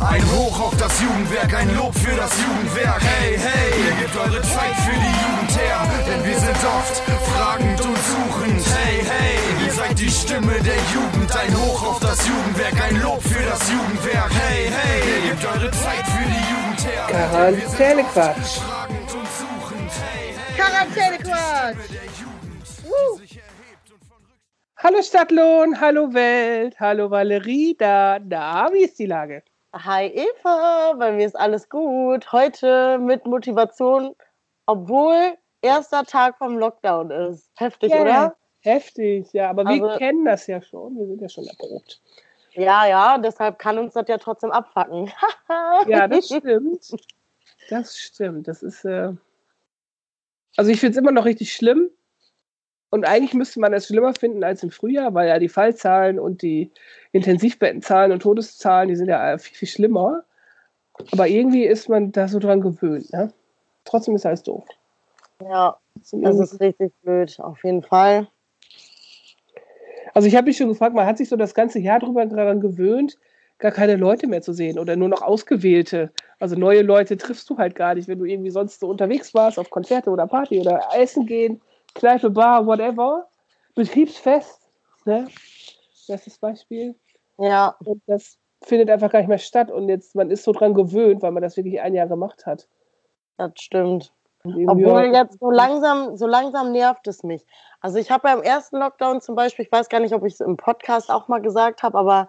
Ein Hoch auf das Jugendwerk, ein Lob für das Jugendwerk. Hey, hey, ihr gebt eure Zeit für die Jugend her, denn wir sind oft fragend und suchend. Hey, hey, ihr seid die Stimme der Jugend. Ein Hoch auf das Jugendwerk, ein Lob für das Jugendwerk. Hey, hey, ihr gebt eure Zeit für die Jugend her. Quarantänequatsch. Fragend und suchend. Hey, hey, Quarantänequatsch. Uh. Hallo Stadtlohn, hallo Welt, hallo Valerie, da, da, wie ist die Lage? Hi Eva, bei mir ist alles gut. Heute mit Motivation, obwohl erster Tag vom Lockdown ist. Heftig, Ja, oder? Heftig, ja, aber wir Also- kennen das ja schon, wir sind ja schon erprobt. Ja, ja, deshalb kann uns das ja trotzdem abfacken. Ja, das stimmt. Das stimmt, das ist, äh also ich finde es immer noch richtig schlimm und eigentlich müsste man es schlimmer finden als im Frühjahr, weil ja die Fallzahlen und die Intensivbettenzahlen und Todeszahlen, die sind ja viel, viel schlimmer. Aber irgendwie ist man da so dran gewöhnt, ne? Trotzdem ist alles doof. ja, das ist richtig blöd, auf jeden Fall. Also ich habe mich schon gefragt, man hat sich so das ganze Jahr drüber daran gewöhnt, gar keine Leute mehr zu sehen oder nur noch ausgewählte. Also neue Leute triffst du halt gar nicht, wenn du irgendwie sonst so unterwegs warst, auf Konzerte oder Party oder Essen gehen, Kneipe, Bar, whatever. Betriebsfest, ne? Das ist das Beispiel. Ja, Und das findet einfach gar nicht mehr statt. Und jetzt, man ist so dran gewöhnt, weil man das wirklich ein Jahr gemacht hat. das stimmt. Obwohl jetzt so langsam, so langsam nervt es mich. Also ich habe beim ersten Lockdown zum Beispiel, ich weiß gar nicht, ob ich es im Podcast auch mal gesagt habe, aber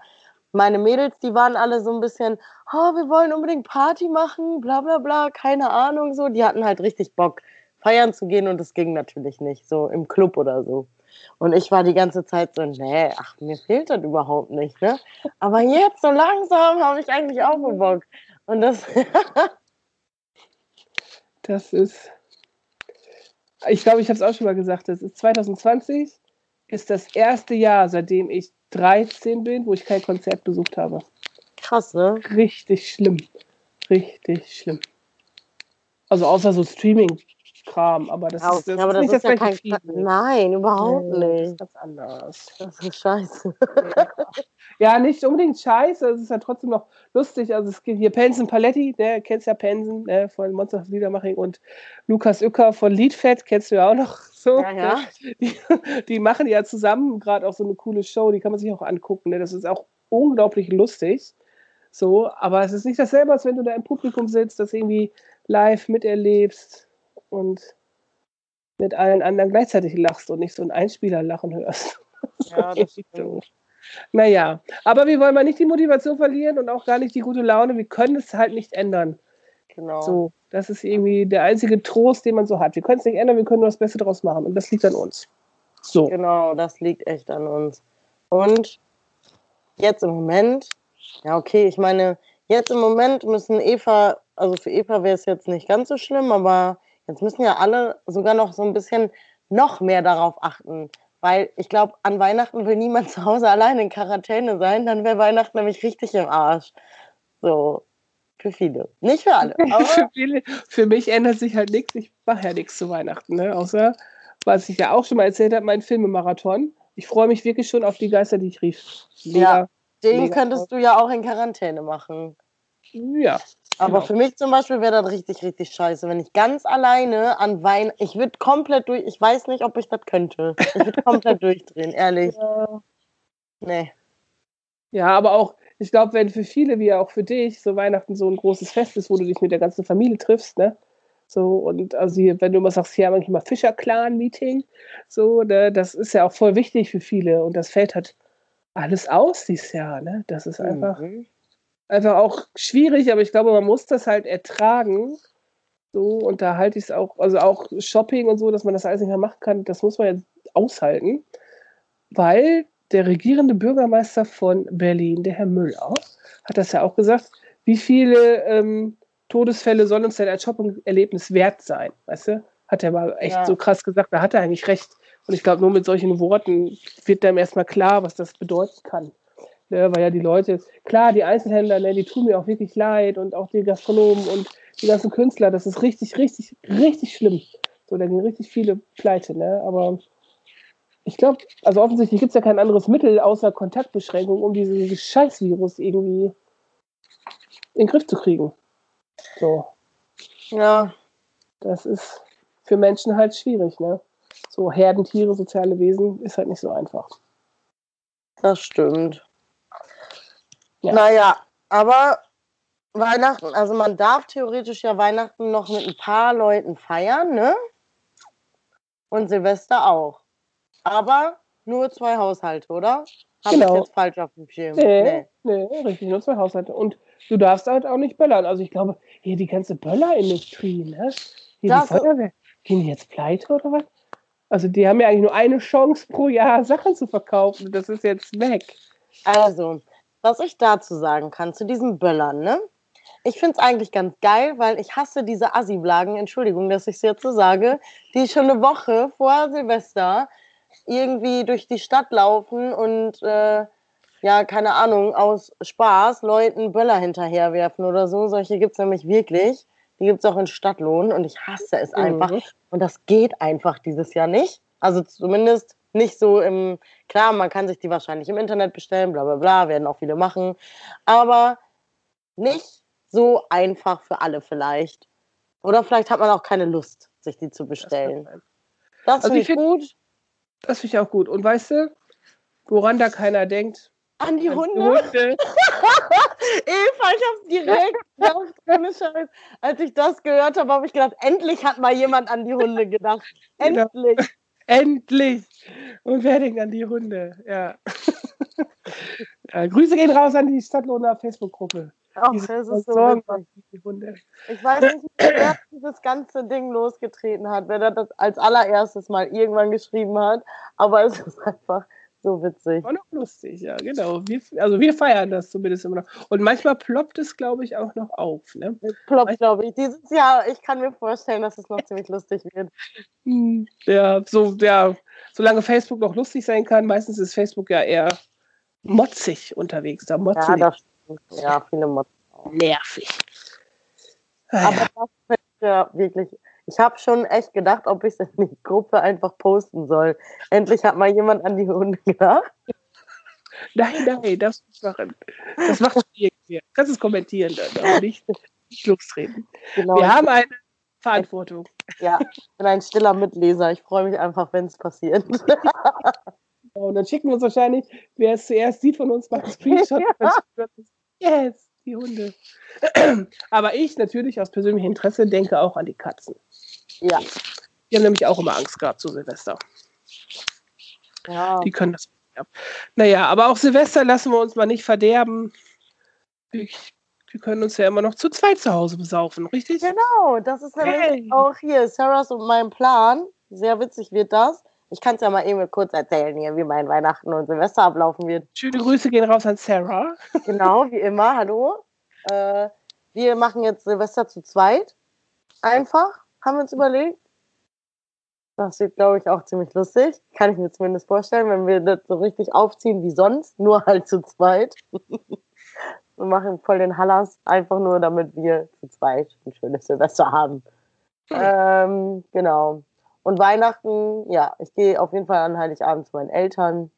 meine Mädels, die waren alle so ein bisschen, oh, wir wollen unbedingt Party machen, bla bla bla, keine Ahnung so. Die hatten halt richtig Bock, feiern zu gehen und es ging natürlich nicht, so im Club oder so. Und ich war die ganze Zeit so, nee, ach, mir fehlt das überhaupt nicht, ne? Aber jetzt so langsam habe ich eigentlich auch Bock. Und das, Das ist, ich glaube, ich habe es auch schon mal gesagt, das ist 2020 ist das erste Jahr, seitdem ich 13 bin, wo ich kein Konzert besucht habe. krass, ne? Richtig schlimm. Richtig schlimm. Also außer so Streaming-Kram, aber das Ja, ist, das aber ist nicht das, ja gleiche kein. Feeling. Nein, überhaupt Nee, Das ist nicht. ganz anders. Das ist scheiße. Ja, nicht unbedingt scheiße, es ist ja trotzdem noch lustig. Also es gibt hier Pensen Paletti, ne, kennst ja Pensen ne, von Monster of Liedermaching und Lukas Uecker von Liedfett, kennst du ja auch noch so. Ja, ja. Die, die machen ja zusammen gerade auch so eine coole Show, die kann man sich auch angucken. Ne? Das ist auch unglaublich lustig. So, aber es ist nicht dasselbe, als wenn du da im Publikum sitzt, das irgendwie live miterlebst und mit allen anderen gleichzeitig lachst und nicht so ein Einspieler lachen hörst. Ja, das doof. Naja, aber wir wollen mal nicht die Motivation verlieren und auch gar nicht die gute Laune. Wir können es halt nicht ändern. Genau. So, das ist irgendwie der einzige Trost, den man so hat. Wir können es nicht ändern, wir können nur das Beste draus machen und das liegt an uns. So, Genau, das liegt echt an uns. Und jetzt im Moment, ja, okay, ich meine, jetzt im Moment müssen Eva, also für Eva wäre es jetzt nicht ganz so schlimm, aber jetzt müssen ja alle sogar noch so ein bisschen noch mehr darauf achten. Weil ich glaube, an Weihnachten will niemand zu Hause allein in Quarantäne sein, dann wäre Weihnachten nämlich richtig im Arsch. So, für viele. Nicht für alle, für, viele, für mich ändert sich halt nichts. Ich mache ja nichts zu Weihnachten, ne? außer, was ich ja auch schon mal erzählt habe, mein Filmemarathon. Ich freue mich wirklich schon auf die Geister, die ich rief. Ja. den mega könntest du ja auch in Quarantäne machen. Ja. Aber Genau. für mich zum Beispiel wäre das richtig, richtig scheiße, wenn ich ganz alleine an Wein, ich würde komplett durch, ich weiß nicht, ob ich das könnte. Ich würde komplett durchdrehen, ehrlich. Nee. Ja, aber auch, ich glaube, wenn für viele, wie auch für dich, so Weihnachten so ein großes Fest ist, wo du dich mit der ganzen Familie triffst, ne? So, und also hier, wenn du immer sagst, ja, manchmal Fischer-Clan-Meeting, so, ne, das ist ja auch voll wichtig für viele. Und das fällt halt alles aus dieses Jahr, ne? Das ist einfach, Mhm. Einfach auch schwierig, aber ich glaube, man muss das halt ertragen. So, und da halte ich es auch, also auch Shopping und so, dass man das alles nicht mehr machen kann, das muss man jetzt aushalten. Weil der regierende Bürgermeister von Berlin, der Herr Müller, hat das ja auch gesagt, wie viele ähm, Todesfälle soll uns denn ein Shopping-Erlebnis wert sein? Weißt du? Hat er mal echt Ja. so krass gesagt, da hat er eigentlich recht. Und ich glaube, nur mit solchen Worten wird einem erstmal klar, was das bedeuten kann. Ne, weil ja die Leute, klar, die Einzelhändler, ne, die tun mir auch wirklich leid und auch die Gastronomen und die ganzen Künstler, das ist richtig, richtig, richtig schlimm. So, da gehen richtig viele pleite, ne? Aber ich glaube, also offensichtlich gibt es ja kein anderes Mittel außer Kontaktbeschränkung, um dieses Scheißvirus irgendwie in den Griff zu kriegen. So, Ja, das ist für Menschen halt schwierig, ne? So Herdentiere, soziale Wesen ist halt nicht so einfach. das stimmt. Ja. Naja, aber Weihnachten, also man darf theoretisch ja Weihnachten noch mit ein paar Leuten feiern, ne? Und Silvester auch. Aber nur zwei Haushalte, oder? Habe Genau. ich jetzt falsch auf dem Schirm? Nee, nee, richtig, nur zwei Haushalte. Und du darfst halt auch nicht böllern. Also ich glaube, hier die ganze Böllerindustrie, ne? Hier Das- die Feuerwehr, gehen die jetzt pleite oder was? Also die haben ja eigentlich nur eine Chance pro Jahr, Sachen zu verkaufen. Und das ist jetzt weg. Also, was ich dazu sagen kann, zu diesen Böllern, ne? Ich finde es eigentlich ganz geil, weil ich hasse diese Assi-Blagen, Entschuldigung, dass ich es jetzt so sage, die schon eine Woche vor Silvester irgendwie durch die Stadt laufen und äh, ja, keine Ahnung, aus Spaß Leuten Böller hinterherwerfen oder so. Solche gibt es nämlich wirklich. Die gibt es auch in Stadtlohn und ich hasse es einfach. Mhm. Und das geht einfach dieses Jahr nicht. Also zumindest nicht so im, klar, man kann sich die wahrscheinlich im Internet bestellen, bla bla bla, werden auch viele machen. Aber nicht so einfach für alle vielleicht. Oder vielleicht hat man auch keine Lust, sich die zu bestellen. Das Also finde ich gut. Das finde ich auch gut. Und weißt du, woran da keiner denkt? An die An Hunde. Hunde. Eva, ich hab's direkt gedacht. Als ich das gehört habe, habe ich gedacht, endlich hat mal jemand an die Hunde gedacht. Genau. Endlich. Endlich! Und wer denkt an die Hunde? Ja. ja Grüße gehen raus an die Stadtlohner Facebook-Gruppe. Ach, das ist so Sorgen witzig. machen die Hunde. Ich weiß nicht, wer dieses ganze Ding losgetreten hat, wer das als allererstes mal irgendwann geschrieben hat, aber es ist einfach so witzig. War noch lustig, ja, genau. Wir, also wir feiern das zumindest immer noch. Und manchmal ploppt es, glaube ich, auch noch auf. Ne? Es ploppt, glaube ich. Dieses Jahr, ich kann mir vorstellen, dass es noch ziemlich lustig wird. Hm, Ja, so, ja, solange Facebook noch lustig sein kann, meistens ist Facebook ja eher motzig unterwegs. Da motzen Ja. Ja, viele Mods. nervig. Ah, Aber ja. das ich ja wirklich. Ich habe schon echt gedacht, ob ich es in die Gruppe einfach posten soll. Endlich hat mal jemand an die Hunde gedacht. Nein, nein, das muss machen. Das macht irgendwie. Du kannst es kommentieren dann, aber nicht, nicht lostreten. Genau. Wir haben eine Verantwortung. Ja, ich bin ein stiller Mitleser. Ich freue mich einfach, wenn es passiert. Und dann schicken wir uns wahrscheinlich, wer es zuerst sieht von uns, macht einen Screenshot. Ja. Yes, die Hunde. Aber ich natürlich aus persönlichem Interesse denke auch an die Katzen. Ja. Die haben nämlich auch immer Angst gehabt zu Silvester. ja. Die können das. Ja. Naja, aber auch Silvester lassen wir uns mal nicht verderben. Wir, wir können uns ja immer noch zu zweit zu Hause besaufen, richtig? Genau, das ist nämlich Hey. auch hier Sarahs und mein Plan. Sehr witzig wird das. Ich kann es ja mal eben kurz erzählen hier, wie mein Weihnachten und Silvester ablaufen wird. Schöne Grüße gehen raus an Sarah. Genau, wie immer. Hallo. Äh, wir machen jetzt Silvester zu zweit. Einfach, haben wir uns überlegt. Das wird, glaube ich, auch ziemlich lustig. Kann ich mir zumindest vorstellen, wenn wir das so richtig aufziehen wie sonst, nur halt zu zweit. wir machen voll den Hallas, einfach nur, damit wir zu zweit ein schönes Silvester haben. Ähm, genau. Und Weihnachten, ja, ich gehe auf jeden Fall an Heiligabend zu meinen Eltern.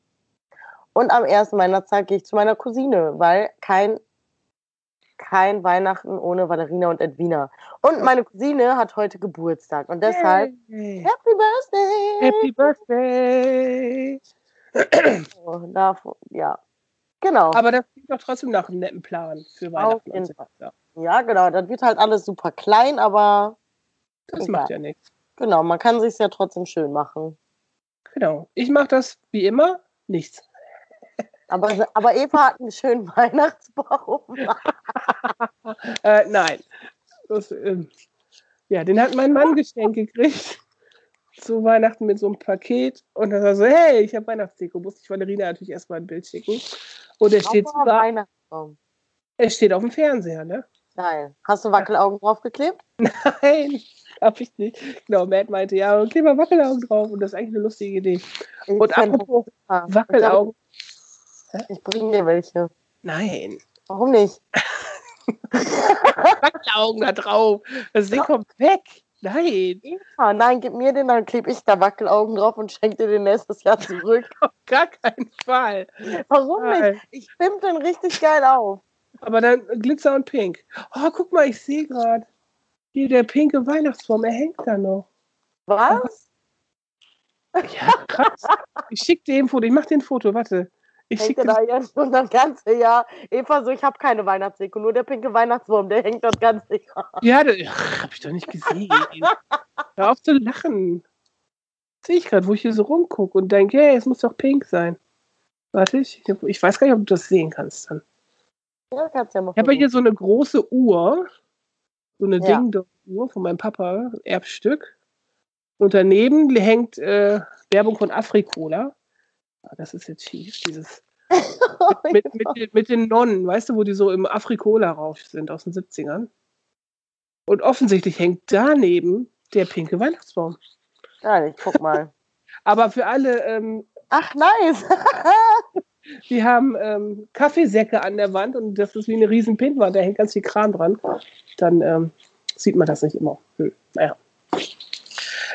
Und am ersten Weihnachtstag gehe ich zu meiner Cousine, weil kein, kein Weihnachten ohne Valerina und Edwina. Und meine Cousine hat heute Geburtstag und deshalb Hey. Happy Birthday! Happy Birthday! Oh, davon- ja, genau. Aber das klingt doch trotzdem nach einem netten Plan für Weihnachten. jeden und Silvester. Ja, genau. Das wird halt alles super klein, aber Das Egal. macht ja nichts. genau, man kann sich ja trotzdem schön machen. Genau. Ich mache das wie immer nichts. Aber, aber Eva hat einen schönen Weihnachtsbaum. Äh, nein. Das, ähm, ja, den hat mein Mann geschenkt gekriegt. Zu Weihnachten mit so einem Paket. Und dann war so, hey, ich habe Weihnachtsdeko. Musste ich Valerina natürlich erstmal ein Bild schicken. Und er steht, sogar, Weihnachtsbaum. er steht auf dem Fernseher, ne? Geil. Hast du Wackelaugen draufgeklebt? Nein, hab ich nicht. Genau, Matt meinte, ja, kleb mal Wackelaugen drauf. Und das ist eigentlich eine lustige Idee. Und apropos. Wackelaugen. Ich, bringe dir welche. Nein. Warum nicht? Wackelaugen da drauf. Das Ding kommt weg. Nein, Eva, nein, gib mir den, dann klebe ich da Wackelaugen drauf und schenke dir den nächstes Jahr zurück. auf gar keinen Fall. Warum nicht? Nein. Ich pimp den richtig geil auf. aber dann Glitzer und Pink. Oh, guck mal, ich sehe gerade. Hier der pinke Weihnachtsbaum, er hängt da noch. Was? Ja, krass. Ich schicke dir ein Foto. Ich mache dir ein Foto, warte. Ich hängt da jetzt schon das ganze Jahr? Eva, so, ich habe keine Weihnachtsdeko, nur der pinke Weihnachtsbaum, der hängt das ganze Jahr. Ja, das habe ich doch nicht gesehen. Hör auf zu lachen. Sehe ich gerade, wo ich hier so rumgucke und denke, hey, es muss doch pink sein. Warte, ich, ich weiß gar nicht, ob du das sehen kannst dann. Ja, kannst ja mal Ich habe hier so eine große Uhr, so eine Ja. Ding-Dong-Uhr von meinem Papa, Erbstück. Und daneben hängt äh, Werbung von Afrikola. Ah, Das ist jetzt schief, dieses mit, mit, den- mit den Nonnen, weißt du, wo die so im Afrikola-Rausch sind aus den 70ern. Und offensichtlich hängt daneben der pinke Weihnachtsbaum. Ja, ich guck mal. Aber für alle, ähm, Ach, nice. die haben ähm, Kaffeesäcke an der Wand und das ist wie eine riesen Pinwand, da hängt ganz viel Kram dran. Dann ähm, sieht man das nicht immer. Hm, naja.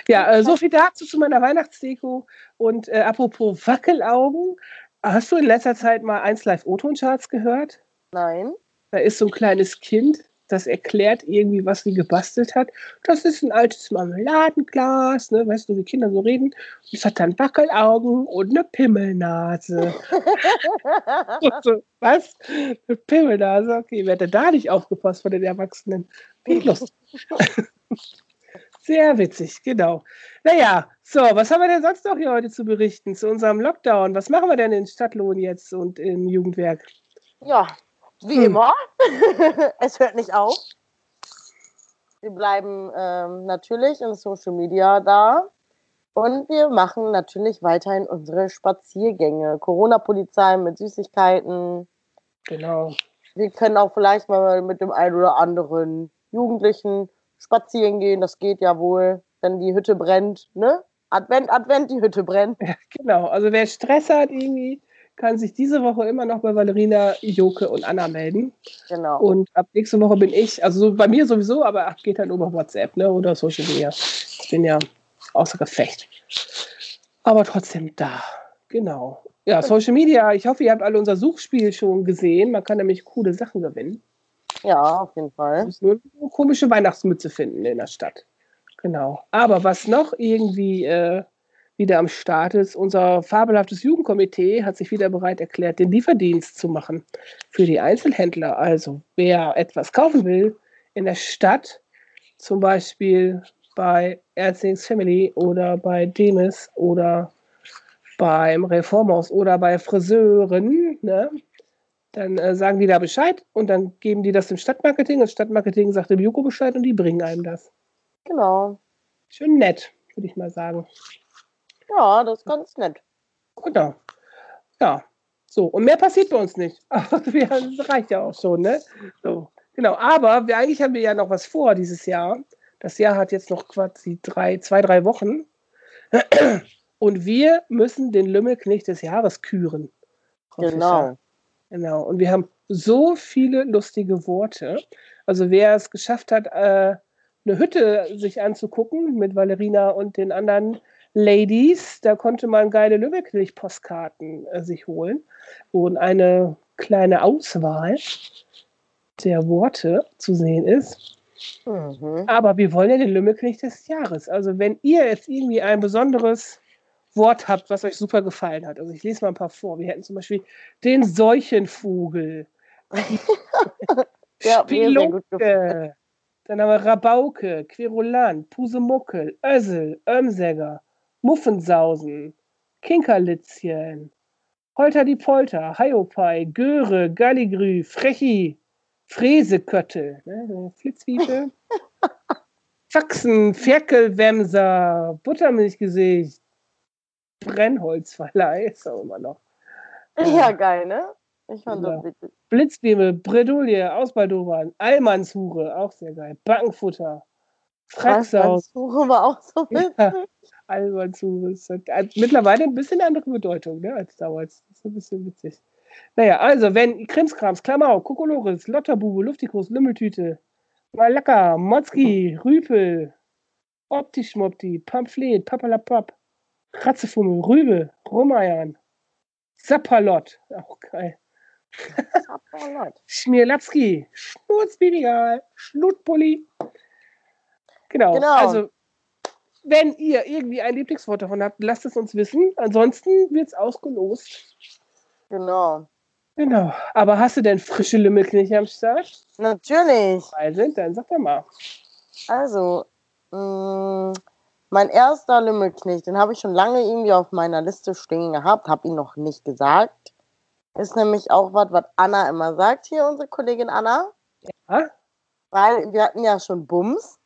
Ja, äh, so viel dazu zu meiner Weihnachtsdeko. Und äh, apropos Wackelaugen, hast du in letzter Zeit mal 1 Live O-Ton-Charts gehört? Nein. Da ist so ein kleines Kind, das erklärt irgendwie, was sie gebastelt hat. Das ist ein altes Marmeladenglas, ne? weißt du, wie Kinder so reden. Und es hat dann Wackelaugen und eine Pimmelnase. Und so, was? Eine Pimmelnase? Okay, wer hätte da nicht aufgepasst von den Erwachsenen? Wie lustig. Sehr witzig, genau. Naja, so, was haben wir denn sonst noch hier heute zu berichten zu unserem Lockdown? Was machen wir denn in Stadtlohn jetzt und im Jugendwerk? Ja, wie Hm. immer. es hört nicht auf. Wir bleiben ähm, natürlich in Social Media da. Und wir machen natürlich weiterhin unsere Spaziergänge. Corona-Polizei mit Süßigkeiten. Genau. Wir können auch vielleicht mal mit dem einen oder anderen Jugendlichen spazieren gehen. Das geht ja wohl, wenn die Hütte brennt. Ne? Advent, Advent, die Hütte brennt. Genau, also wer Stress hat irgendwie, kann sich diese Woche immer noch bei Valerina, Joke und Anna melden. Genau. Und ab nächste Woche bin ich, also so bei mir sowieso, aber geht dann über WhatsApp ne, oder Social Media. Ich bin ja außer Gefecht. Aber trotzdem da. Genau. Ja, Social Media, ich hoffe, ihr habt alle unser Suchspiel schon gesehen. Man kann nämlich coole Sachen gewinnen. Ja, auf jeden Fall. Muss nur eine komische Weihnachtsmütze finden in der Stadt. Genau. Aber was noch irgendwie äh, wieder am Start ist, unser fabelhaftes Jugendkomitee hat sich wieder bereit erklärt, den Lieferdienst zu machen für die Einzelhändler. Also wer etwas kaufen will in der Stadt, zum Beispiel bei Erzings Family oder bei Demis oder beim Reformhaus oder bei Friseuren, ne? Dann äh, sagen die da Bescheid und dann geben die das dem Stadtmarketing. Das Stadtmarketing sagt dem Joko Bescheid und die bringen einem das. Genau. Schön nett, würde ich mal sagen. Ja, das ist ganz nett. Genau. Ja. So, und mehr passiert bei uns nicht. Aber das reicht ja auch schon, ne? So, genau. Aber wir, eigentlich haben wir ja noch was vor dieses Jahr. Das Jahr hat jetzt noch quasi drei, zwei, drei Wochen. Und wir müssen den Lümmelknecht des Jahres küren. Genau. Genau. Und wir haben so viele lustige Worte. Also wer es geschafft hat, äh, eine Hütte sich anzugucken mit Valerina und den anderen Ladies, da konnte man geile Lümmelknecht-Postkarten äh, sich holen, wo eine kleine Auswahl der Worte zu sehen ist. Mhm. Aber wir wollen ja den Lümmelknecht des Jahres. Also wenn ihr jetzt irgendwie ein besonderes Wort habt, was euch super gefallen hat. Also ich lese mal ein paar vor. Wir hätten zum Beispiel den Seuchenvogel, Ja. Spelunke, dann haben wir Rabauke, Querulant, Pusemuckel, Össel, Ömsäger, Muffensausen, Kinkerlitzchen, Holter die Polter, Hiopai, Göre, Galligrü, Frechi, Fräseköttel, ne, Flitzwiepe, Faxen, Ferkelwemser, Buttermilchgesicht, Brennholzverleih, ist auch immer noch. Ja, geil, ne? Ich fand Ja. das witzig. Blitzbeeme, Bredouille, Ausbaldobern, Allmannshure, auch sehr geil. Backenfutter, Fracksaus, Suche war auch so witzig. Ja. Allmannshure. hat mittlerweile ein bisschen andere Bedeutung ne, als damals. Das ist ein bisschen witzig. Naja, also, wenn Krimskrams, Klamau, Kokolores, Lotterbube, Luftikus, Lümmeltüte, Malaka, Motzki, Rüpel, Optischmopti, Pamphlet, Papalapap, Ratzefummel, Rübe, Rumeiern, Sapperlott, auch geil. Schmierlapski, Schnurzbibigal, Schnutpulli. Genau. Genau. Also, wenn ihr irgendwie ein Lieblingswort davon habt, lasst es uns wissen. Ansonsten wird es ausgelost. Genau. Genau. Aber hast du denn frische Lümmelknecht am Start? Natürlich. Sind, dann sag doch mal. Also, mh, mein erster Lümmelknecht, den habe ich schon lange irgendwie auf meiner Liste stehen gehabt, habe ihn noch nicht gesagt. Ist nämlich auch was, was Anna immer sagt, hier unsere Kollegin Anna. Ja? Weil wir hatten ja schon Bums.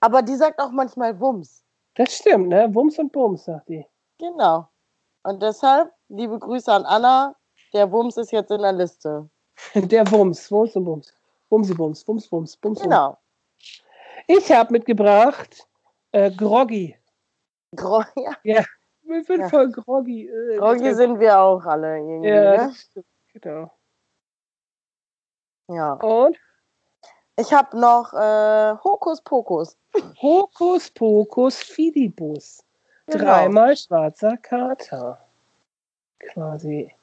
Aber die sagt auch manchmal Wums. Das stimmt, ne? Wums und Bums, sagt die. Genau. Und deshalb, liebe Grüße an Anna. Der Wums ist jetzt in der Liste. Der Wums, Wums und Bums. Wumsi Bums, Wums, Bums, Bums. Genau. Ich habe mitgebracht äh, Groggy. Gro ja, Ja, wir sind Ja. voll groggy. Äh, Groggy sind wir auch alle irgendwie. Ja, ne? Genau. ja. Und Ich habe noch äh, Hokus Pokus. Hokus Pokus Fidibus. Genau. Dreimal schwarzer Kater. Quasi.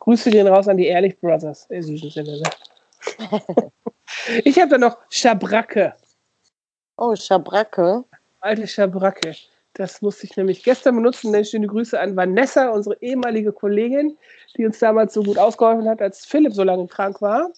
Grüße gehen raus an die Ehrlich Brothers. In diesem Sinne, ne? ich habe da noch Schabracke. Oh, Schabracke. Alte Schabracke. Das musste ich nämlich gestern benutzen. Denn schöne Grüße an Vanessa, unsere ehemalige Kollegin, die uns damals so gut ausgeholfen hat, als Philipp so lange krank war.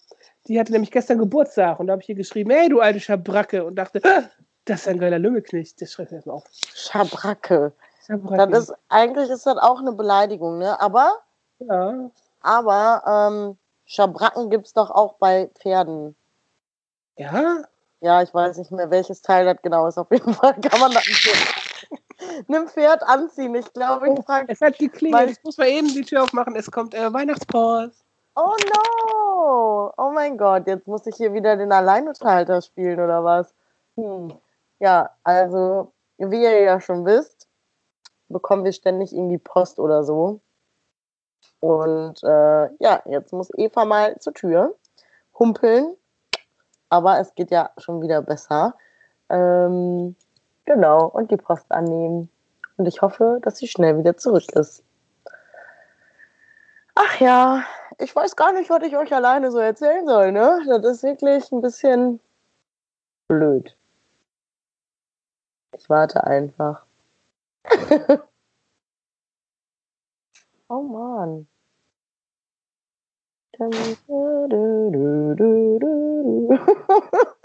Die hatte nämlich gestern Geburtstag und da habe ich ihr geschrieben, hey du alte Schabracke und dachte, "Ah, das ist ein geiler Lümmelknecht. Das schreibt jetzt mal auf. Schabracke. Schabracke. Das ist, eigentlich ist das auch eine Beleidigung, ne? Aber, ja. aber ähm, Schabracken gibt es doch auch bei Pferden. ja, Ja, ich weiß nicht mehr, welches Teil das genau ist. Auf jeden Fall kann man das einem Pferd anziehen. Ich glaube, ich frage. es hat geklingelt. Weil- Ich muss mal eben die Tür aufmachen. Es kommt äh, Weihnachtspost. Oh no! Oh mein Gott, jetzt muss ich hier wieder den Alleinunterhalter spielen oder was? Hm. Ja, also, wie ihr ja schon wisst, bekommen wir ständig irgendwie Post oder so. Und äh, ja, jetzt muss Eva mal zur Tür humpeln. Aber es geht ja schon wieder besser. Ähm, genau, und die Post annehmen. Und ich hoffe, dass sie schnell wieder zurück ist. Ach ja, ich weiß gar nicht, was ich euch alleine so erzählen soll, ne? Das ist wirklich ein bisschen blöd. Ich warte einfach. oh Mann.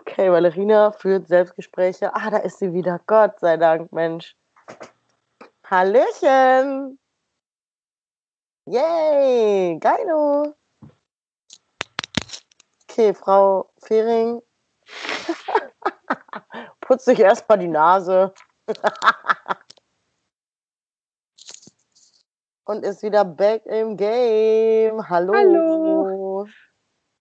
Okay, Valerina führt Selbstgespräche. Ah, da ist sie wieder. Gott sei Dank, Mensch. Hallöchen. Yay, geilo. Okay, Frau Fehring. Putz dich erstmal die Nase. Und ist wieder back im Game. Hallo. Hallo.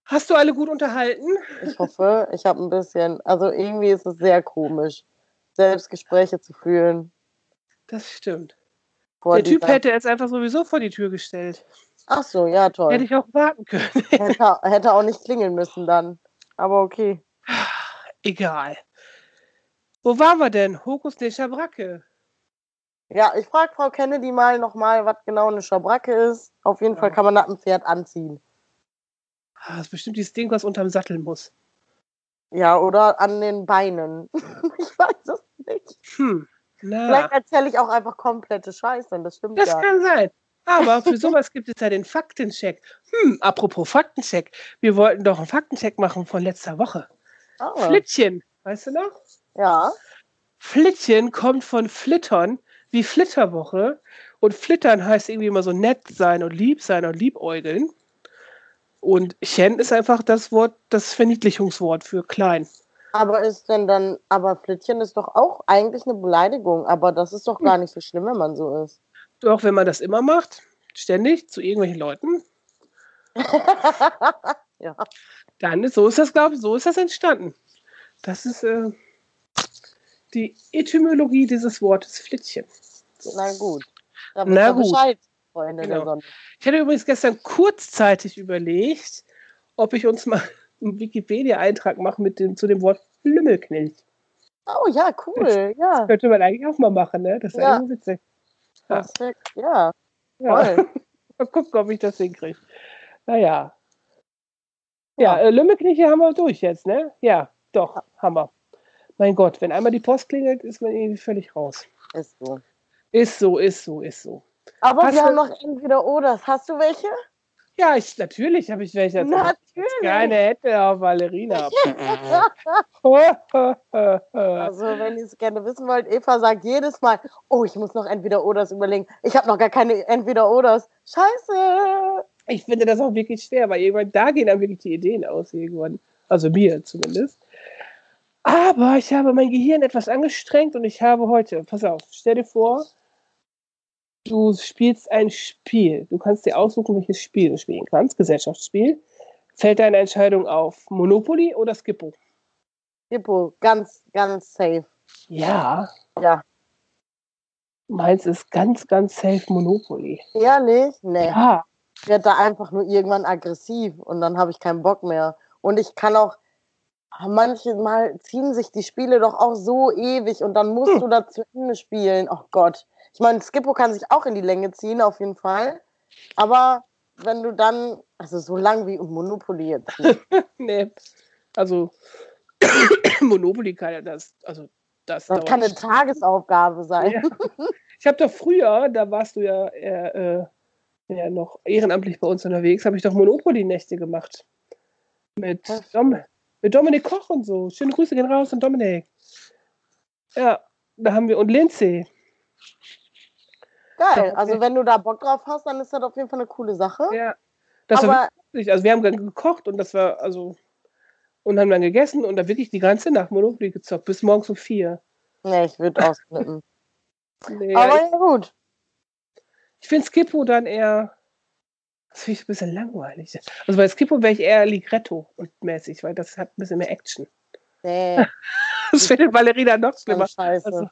Hast du alle gut unterhalten? Ich hoffe, ich habe ein bisschen, also irgendwie ist es sehr komisch, Selbstgespräche zu führen. Das stimmt. Vor Der Typ hätte jetzt einfach sowieso vor die Tür gestellt. Ach so, ja, toll. Hätte ich auch warten können. Hätte, hätte auch nicht klingeln müssen dann. Aber okay. Egal. Wo waren wir denn? Hokus de Schabracke. Ja, ich frage Frau Kennedy mal nochmal, was genau eine Schabracke ist. Auf jeden Ja. Fall kann man das ein Pferd anziehen. Ah, Das ist bestimmt dieses Ding, was unterm Sattel muss. Ja, oder an den Beinen. ich weiß es nicht. Hm. Na, Vielleicht erzähle ich auch einfach komplette Scheiße. Das stimmt das ja. kann sein. Aber für sowas gibt es ja den Faktencheck. Hm, apropos Faktencheck. Wir wollten doch einen Faktencheck machen von letzter Woche. Ah, Flittchen, weißt du noch? ja. Flittchen kommt von Flittern, wie Flitterwoche. Und Flittern heißt irgendwie immer so nett sein und lieb sein und liebäugeln. Und Chen ist einfach das Wort, das Verniedlichungswort für klein. Aber ist denn dann, aber Flittchen ist doch auch eigentlich eine Beleidigung. Aber das ist doch gar nicht so schlimm, wenn man so ist. Doch, wenn man das immer macht, ständig zu irgendwelchen Leuten, ja. dann ist, so ist das, glaube ich, so ist das entstanden. Das ist äh, die Etymologie dieses Wortes Flittchen. Na gut. Da Na gut. Bescheid, Freunde der Genau. Sonne. Ich hatte übrigens gestern kurzzeitig überlegt, ob ich uns mal einen Wikipedia-Eintrag mache mit dem, zu dem Wort Lümmelknecht. Oh ja, cool. Ja. Könnte man eigentlich auch mal machen, ne? Das ist Ja. eigentlich witzig. Ja. Perfekt. Ja. Ja. Mal gucken, ob ich das hinkriege. Naja. Ja, ja. Äh, Lümmelkirche haben wir durch jetzt, ne? Ja, doch, ja. haben wir. Mein Gott, wenn einmal die Post klingelt, ist man irgendwie völlig raus. Ist so. Ist so, ist so, ist so. Aber Hast wir haben noch entweder oder. Hast du welche? Ja, ich, natürlich habe ich welche. Natürlich. Keine hätte auf Valerina. also, wenn ihr es gerne wissen wollt, Eva sagt jedes Mal, oh, ich muss noch entweder Oders überlegen. Ich habe noch gar keine entweder Oders. Scheiße. Ich finde das auch wirklich schwer, weil irgendwann da gehen dann wirklich die Ideen aus irgendwann. Also mir zumindest. Aber ich habe mein Gehirn etwas angestrengt und ich habe heute, pass auf, stell dir vor, du spielst ein Spiel. Du kannst dir aussuchen, welches Spiel du spielen kannst. Gesellschaftsspiel. Fällt deine Entscheidung auf Monopoly oder Skippo? Skippo, ganz, ganz safe. Ja. Ja. Meins ist ganz, ganz safe Monopoly. Ehrlich? Nee. Ja. Ich werde da einfach nur irgendwann aggressiv und dann habe ich keinen Bock mehr. Und ich kann auch, manchmal ziehen sich die Spiele doch auch so ewig und dann musst hm. du da zu Ende spielen. Oh Gott. Ich meine, Skippo kann sich auch in die Länge ziehen, auf jeden Fall. Aber wenn du dann, also so lang wie Monopoly jetzt. nee. Also Monopoly kann ja das, also das. Das kann eine Tagesaufgabe sein. Ja. Ich habe doch früher, da warst du ja, äh, ja noch ehrenamtlich bei uns unterwegs, habe ich doch Monopoly-Nächte gemacht. Mit, Dom mit Dominik Koch und so. Schöne Grüße gehen raus an Dominik. Ja, da haben wir, und Lindsay. Geil. Also wenn du da Bock drauf hast, dann ist das auf jeden Fall eine coole Sache. Ja. Das Aber, war wirklich, also wir haben gekocht und das war, also, und haben dann gegessen und da wirklich die ganze Nacht Monopoly gezockt, bis morgens um vier. Nee, ich würde ausflippen. nee, Aber ja, gut. Ich finde Skippo dann eher, das finde ich ein bisschen langweilig. Also bei Skippo wäre ich eher Ligretto und mäßig, weil das hat ein bisschen mehr Action. Nee. das findet Ballerina noch schlimmer. Scheiße. Also,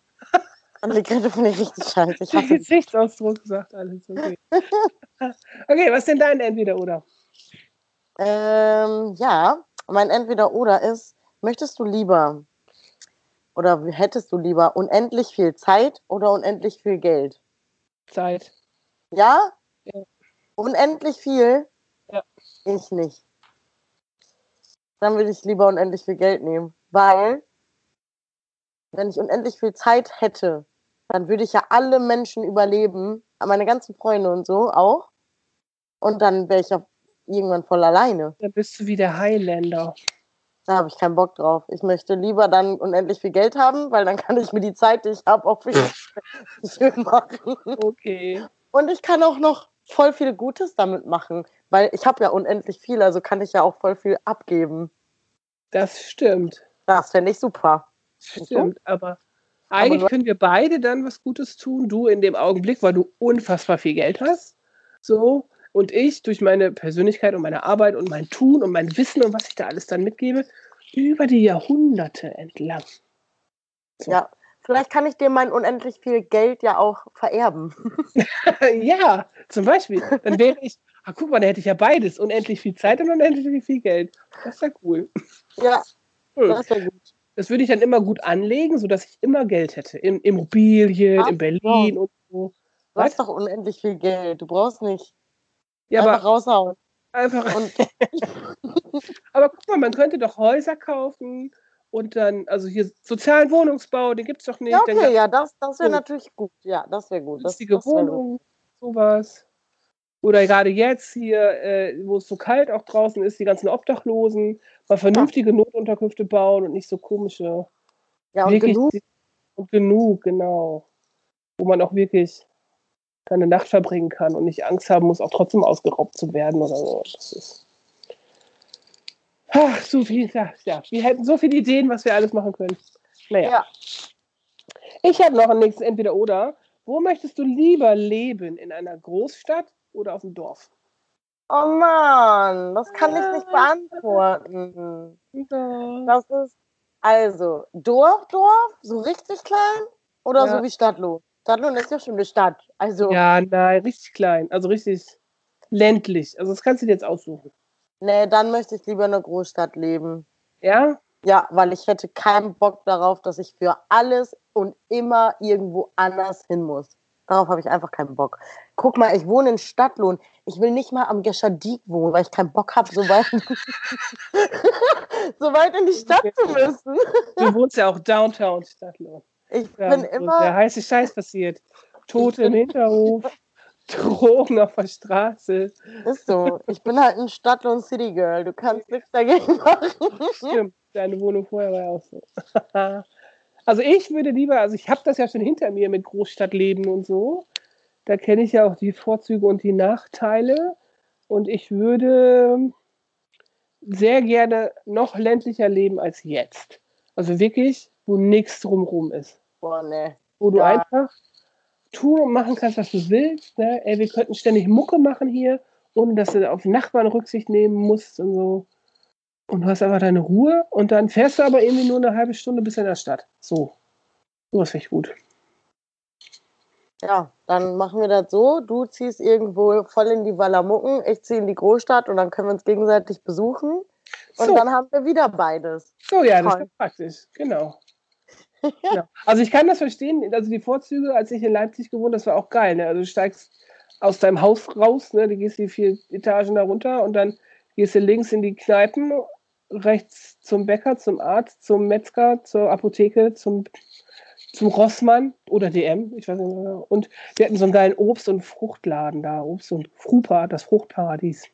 Annegret finde ich richtig scheiße. Ich hasse Gesichtsausdruck sagt alles. Okay. okay, was ist denn dein Entweder-Oder? Ähm, ja, mein Entweder-Oder ist, möchtest du lieber oder hättest du lieber unendlich viel Zeit oder unendlich viel Geld? Zeit. Ja? Unendlich viel? Ja. Ich nicht. Dann würde ich lieber unendlich viel Geld nehmen, weil wenn ich unendlich viel Zeit hätte, dann würde ich ja alle Menschen überleben, meine ganzen Freunde und so auch. Und dann wäre ich ja irgendwann voll alleine. Dann bist du wie der Highlander. Da habe ich keinen Bock drauf. Ich möchte lieber dann unendlich viel Geld haben, weil dann kann ich mir die Zeit, die ich habe, auch schön machen. Okay. Und ich kann auch noch voll viel Gutes damit machen, weil ich habe ja unendlich viel, also kann ich ja auch voll viel abgeben. Das stimmt. Das fände ich super. Stimmt, aber eigentlich aber können wir beide dann was Gutes tun. Du in dem Augenblick, weil du unfassbar viel Geld hast. So. Und ich durch meine Persönlichkeit und meine Arbeit und mein Tun und mein Wissen und was ich da alles dann mitgebe, über die Jahrhunderte entlang. So. Ja, vielleicht kann ich dir mein unendlich viel Geld ja auch vererben. ja, zum Beispiel. Dann wäre ich, ah, guck mal, da hätte ich ja beides. Unendlich viel Zeit und unendlich viel Geld. Das wäre cool. Ja, das wäre gut. Das würde ich dann immer gut anlegen, sodass ich immer Geld hätte. In Immobilien, Ach, in Berlin ja. und so. Du hast doch unendlich viel Geld. Du brauchst nicht ja, einfach aber, raushauen. Einfach. aber guck mal, man könnte doch Häuser kaufen und dann, also hier sozialen Wohnungsbau, den gibt es doch nicht. Ja, okay, ja, das, das wäre natürlich gut. Ja, das wäre gut. Günstige das, das Wohnung, sowas. Oder gerade jetzt hier, äh, wo es so kalt auch draußen ist, die ganzen Obdachlosen, mal vernünftige. Notunterkünfte bauen und nicht so komische. Ja, und wirklich, genug. Und genug, genau. Wo man auch wirklich eine Nacht verbringen kann und nicht Angst haben muss, auch trotzdem ausgeraubt zu werden oder so. Das ist. Ach, so viel, ja, ja. Wir hätten so viele Ideen, was wir alles machen können. Naja. Ja. Ich habe noch ein nächstes Entweder-Oder. Wo möchtest du lieber leben? In einer Großstadt oder auf dem Dorf? Oh Mann, das kann ich nicht beantworten. Das ist also Dorf, Dorf, so richtig klein oder ja. so wie Stadtlohn? Stadtlohn ist ja schon eine Stadt. Also ja, nein, richtig klein, also richtig ländlich. Also das kannst du dir jetzt aussuchen. Nee, dann möchte ich lieber in einer Großstadt leben. Ja? Ja, weil ich hätte keinen Bock darauf, dass ich für alles und immer irgendwo anders hin muss. Darauf habe ich einfach keinen Bock. Guck mal, ich wohne in Stadtlohn. Ich will nicht mal am Geschadik wohnen, weil ich keinen Bock habe, so weit, so weit in die Stadt zu müssen. Du wohnst ja auch Downtown Stadtlohn. Ich Ja, bin immer. Der heiße Scheiß passiert. Tote im Hinterhof, Drogen auf der Straße. Ist so. Ich bin halt ein Stadtlohn City Girl. Du kannst nichts dagegen machen. Stimmt, deine Wohnung vorher war ja auch so. Also ich würde lieber, also ich habe das ja schon hinter mir mit Großstadtleben und so. Da kenne ich ja auch die Vorzüge und die Nachteile. Und ich würde sehr gerne noch ländlicher leben als jetzt. Also wirklich, wo nichts drumherum ist. Boah, ne. Wo du Ja. einfach tun und machen kannst, was du willst. Ne? Ey, wir könnten ständig Mucke machen hier, ohne dass du auf Nachbarn Rücksicht nehmen musst und so. Und du hast einfach deine Ruhe und dann fährst du aber irgendwie nur eine halbe Stunde bis in der Stadt. So. Sowas finde ich gut. Ja, dann machen wir das so. Du ziehst irgendwo voll in die Wallamucken, ich ziehe in die Großstadt und dann können wir uns gegenseitig besuchen. Und So. dann haben wir wieder beides. So, ja, das ist praktisch. Genau. ja. Also ich kann das verstehen. Also die Vorzüge, als ich in Leipzig gewohnt, das war auch geil. Ne? Also du steigst aus deinem Haus raus, ne? du gehst die vier Etagen da runter und dann gehst du links in die Kneipen, rechts zum Bäcker, zum Arzt, zum Metzger, zur Apotheke, zum, zum Rossmann oder DM, ich weiß nicht mehr. Und wir hatten so einen geilen Obst- und Fruchtladen da, Obst- und Frupa, das Fruchtparadies.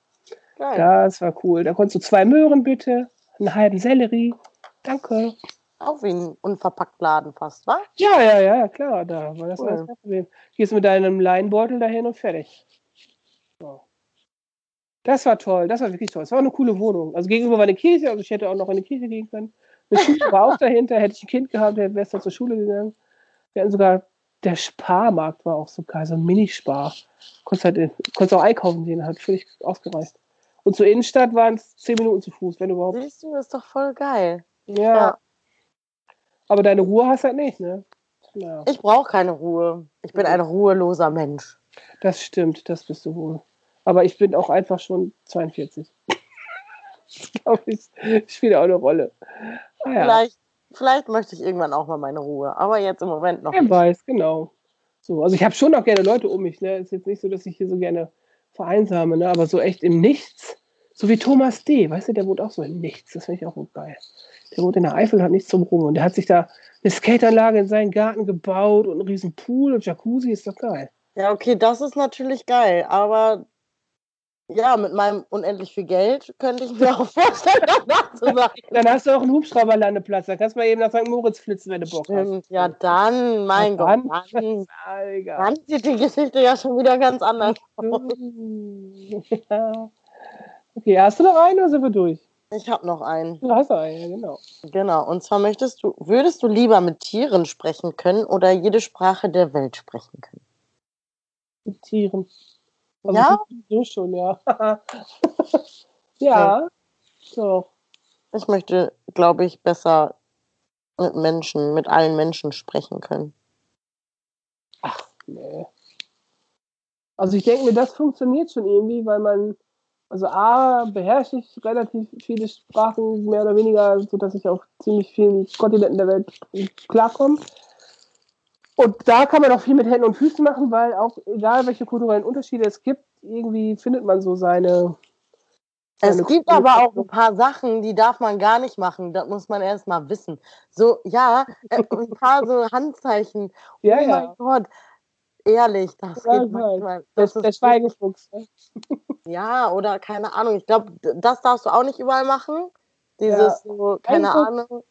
Geil. Das war cool. Da konntest du zwei Möhren bitte, einen halben Sellerie. Danke. Auch wie ein unverpackt Laden fast, wa? Ja, ja, ja, klar, da war das Cool. kein Problem. Gehst mit deinem Leinbeutel dahin und fertig. So. Das war toll, das war wirklich toll. Es war eine coole Wohnung. Also gegenüber war eine Kirche, also ich hätte auch noch in die Kirche gehen können. Eine Schule war auch dahinter, hätte ich ein Kind gehabt, wäre es dann zur Schule gegangen. Wir hatten sogar, der Sparmarkt war auch so geil, so ein Minispar. Konntest halt, konntest auch einkaufen gehen, hat völlig ausgereicht. Und zur Innenstadt waren es zehn Minuten zu Fuß, wenn überhaupt. Siehst du, ist doch voll geil. Ja. Ja. Aber deine Ruhe hast du halt nicht, ne? Ja. Ich brauche keine Ruhe. Ich bin ein ruheloser Mensch. Das stimmt, das bist du wohl. Aber ich bin auch einfach schon 42. Das glaube ich, spielt auch eine Rolle. Ah, ja. Vielleicht, vielleicht möchte ich irgendwann auch mal meine Ruhe. Aber jetzt im Moment noch Wer nicht. weiß, genau. So, also ich habe schon auch gerne Leute um mich. Ne? Ist jetzt nicht so, dass ich hier so gerne vereinsame, ne? aber so echt im Nichts. So wie Thomas D., weißt du, der wohnt auch so im Nichts. Das finde ich auch so geil. Der wohnt in der Eifel und hat nichts zum Rum. Und der hat sich da eine Skateanlage in seinen Garten gebaut und einen riesen Pool und Jacuzzi. Ist doch geil. Ja, okay, das ist natürlich geil. Aber ja, mit meinem unendlich viel Geld könnte ich mir auch vorstellen, das nachzusagen. Dann hast du auch einen Hubschrauberlandeplatz. Da kannst du mal eben nach St. Moritz flitzen, wenn du Bock hast. Stimmt, ja, dann, mein Ja, Gott, dann. dann, sieht die Geschichte ja schon wieder ganz anders aus. Ja. Okay, hast du noch einen oder sind wir durch? Ich habe noch einen. Du hast einen, ja, genau. Genau. Und zwar möchtest du, würdest du lieber mit Tieren sprechen können oder jede Sprache der Welt sprechen können? Mit Tieren. Also Ja? So schon, ja. ja, doch. Ich möchte, glaube ich, besser mit Menschen, mit allen Menschen sprechen können. Nee. Also ich denke mir, das funktioniert schon irgendwie, weil man, also A, beherrsche ich relativ viele Sprachen, mehr oder weniger, sodass ich auf ziemlich vielen Kontinenten der Welt klarkomme. Und da kann man auch viel mit Händen und Füßen machen, weil auch egal welche kulturellen Unterschiede es gibt, irgendwie findet man so seine. Es seine gibt Kultur. aber auch ein paar Sachen, die darf man gar nicht machen. Das muss man erst mal wissen. So, ja, äh, ein paar so Handzeichen. Ja, oh mein ja. Gott. Ehrlich, das Ja, geht manchmal. Der, Das der ist, Schweigefuchs. Ne? ja, oder keine Ahnung. Ich glaube, das darfst du auch nicht überall machen. Dieses Ja. so, keine Ahnung.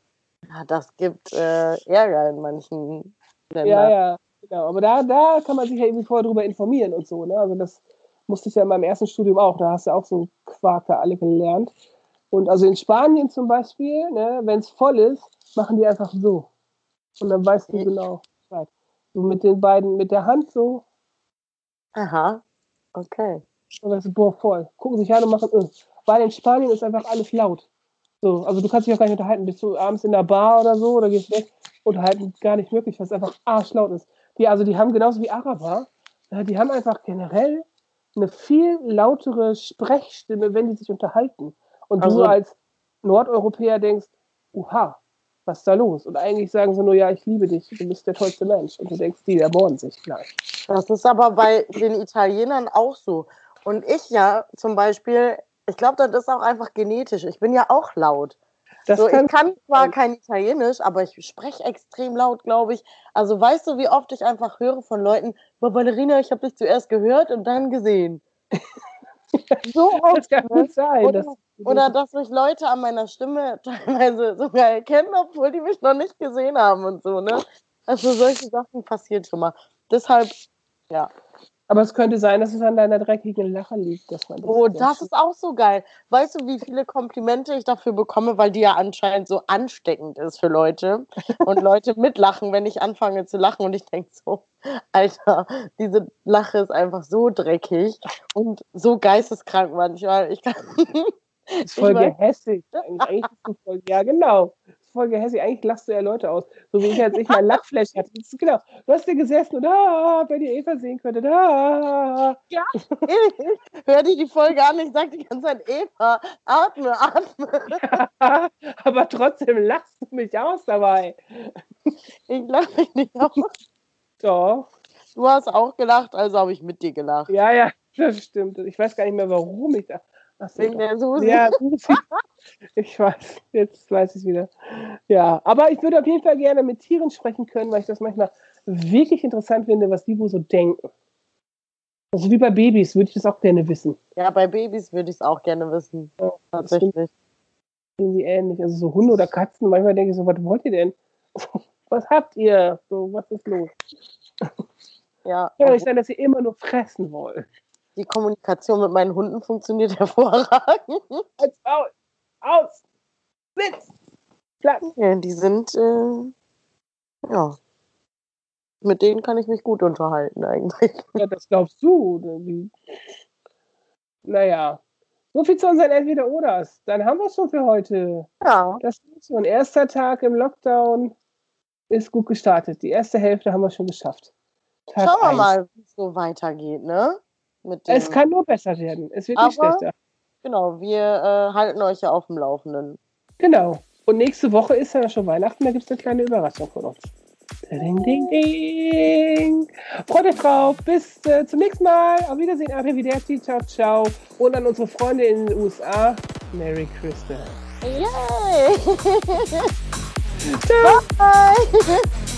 Ja, das gibt äh, Ärger in manchen Ja, ja, genau. Aber da, da kann man sich ja irgendwie vorher drüber informieren und so. Ne? Also das musste ich ja in meinem ersten Studium auch. Da hast du auch so einen Quark da alle gelernt. Und also in Spanien zum Beispiel, ne, wenn es voll ist, machen die einfach so. Und dann weißt du Mhm. genau. So mit den beiden, mit der Hand so, Aha. Okay. und dann ist es, boah, voll. Gucken sich an und machen, äh. Weil in Spanien ist einfach alles laut. So, also du kannst dich auch gar nicht unterhalten. Bist du abends in der Bar oder so oder gehst weg, unterhalten gar nicht möglich, weil es einfach arschlaut ist. Die, also die haben genauso wie Araber, äh, die haben einfach generell eine viel lautere Sprechstimme, wenn die sich unterhalten. Und Also- du als Nordeuropäer denkst, uha, was ist da los? Und eigentlich sagen sie nur, ja, ich liebe dich, du bist der tollste Mensch. Und du denkst, die ermorden sich gleich. Das ist aber bei den Italienern auch so. Und ich ja zum Beispiel, ich glaube, das ist auch einfach genetisch. Ich bin ja auch laut. Das so, kann, ich kann zwar kein Italienisch, aber ich spreche extrem laut, glaube ich. Also weißt du, wie oft ich einfach höre von Leuten, "Boah, Ballerina, ich habe dich zuerst gehört und dann gesehen. so oft. das kann gut sein. Oder, dass- oder dass mich Leute an meiner Stimme teilweise sogar erkennen, obwohl die mich noch nicht gesehen haben und so, ne? Also solche Sachen passieren schon mal. Deshalb, ja. Aber es könnte sein, dass es an deiner dreckigen Lache liegt. Dass man Oh, das ist auch so geil. Weißt du, wie viele Komplimente ich dafür bekomme, weil die ja anscheinend so ansteckend ist für Leute und Leute mitlachen, wenn ich anfange zu lachen und ich denke so, Alter, diese Lache ist einfach so dreckig und so geisteskrank manchmal. Ich kann Das ist voll gehässig. Eigentlich, eigentlich ist du voll, ja, genau. Voll gehässig. Eigentlich lachst du ja Leute aus. So wie ich, als ich mein Lachflash hatte. Das ist, genau. Du hast dir gesessen und ah, wenn ihr Eva sehen könntet. Ah. hör dir die Folge an, ich sag die ganze Zeit, Eva, atme, atme. Aber trotzdem lachst du mich aus dabei. Ich lache mich nicht aus. Doch. Du hast auch gelacht, also habe ich mit dir gelacht. Ja, ja, das stimmt. Ich weiß gar nicht mehr, warum ich da. Wegen der Susi. Ja, Susi. ich weiß, jetzt weiß ich es wieder. Ja, aber ich würde auf jeden Fall gerne mit Tieren sprechen können, weil ich das manchmal wirklich interessant finde, was die wohl so denken. Also wie bei Babys würde ich das auch gerne wissen. Ja, bei Babys würde ich es auch gerne wissen. Ja, Tatsächlich. Irgendwie ähnlich. Also so Hunde oder Katzen, manchmal denke ich so, was wollt ihr denn? Was habt ihr? So, was ist los? Ja, Kann doch nicht sein, dass ihr immer nur fressen wollt. Die Kommunikation mit meinen Hunden funktioniert hervorragend. Als aus! Aus! Sitz! Platz! Ja, die sind, äh, ja. Mit denen kann ich mich gut unterhalten eigentlich. Ja, das glaubst du. oder wie? Naja. So viel zu unseren Entweder-Oders. Dann haben wir es schon für heute. Ja. Das ist so ein erster Tag im Lockdown. Ist gut gestartet. Die erste Hälfte haben wir schon geschafft. Tag Schauen wir eins. mal, wie es so weitergeht, ne? Es kann nur besser werden. Es wird nicht schlechter. genau, wir äh, halten euch ja auf dem Laufenden. Genau. Und nächste Woche ist ja schon Weihnachten. Da gibt es eine kleine Überraschung von uns. Ding, ding, ding. Freut euch drauf. Bis äh, zum nächsten Mal. Auf Wiedersehen. Arrivederci. Ciao, ciao. Und an unsere Freunde in den USA. Merry Christmas. Yay! Ciao. Bye!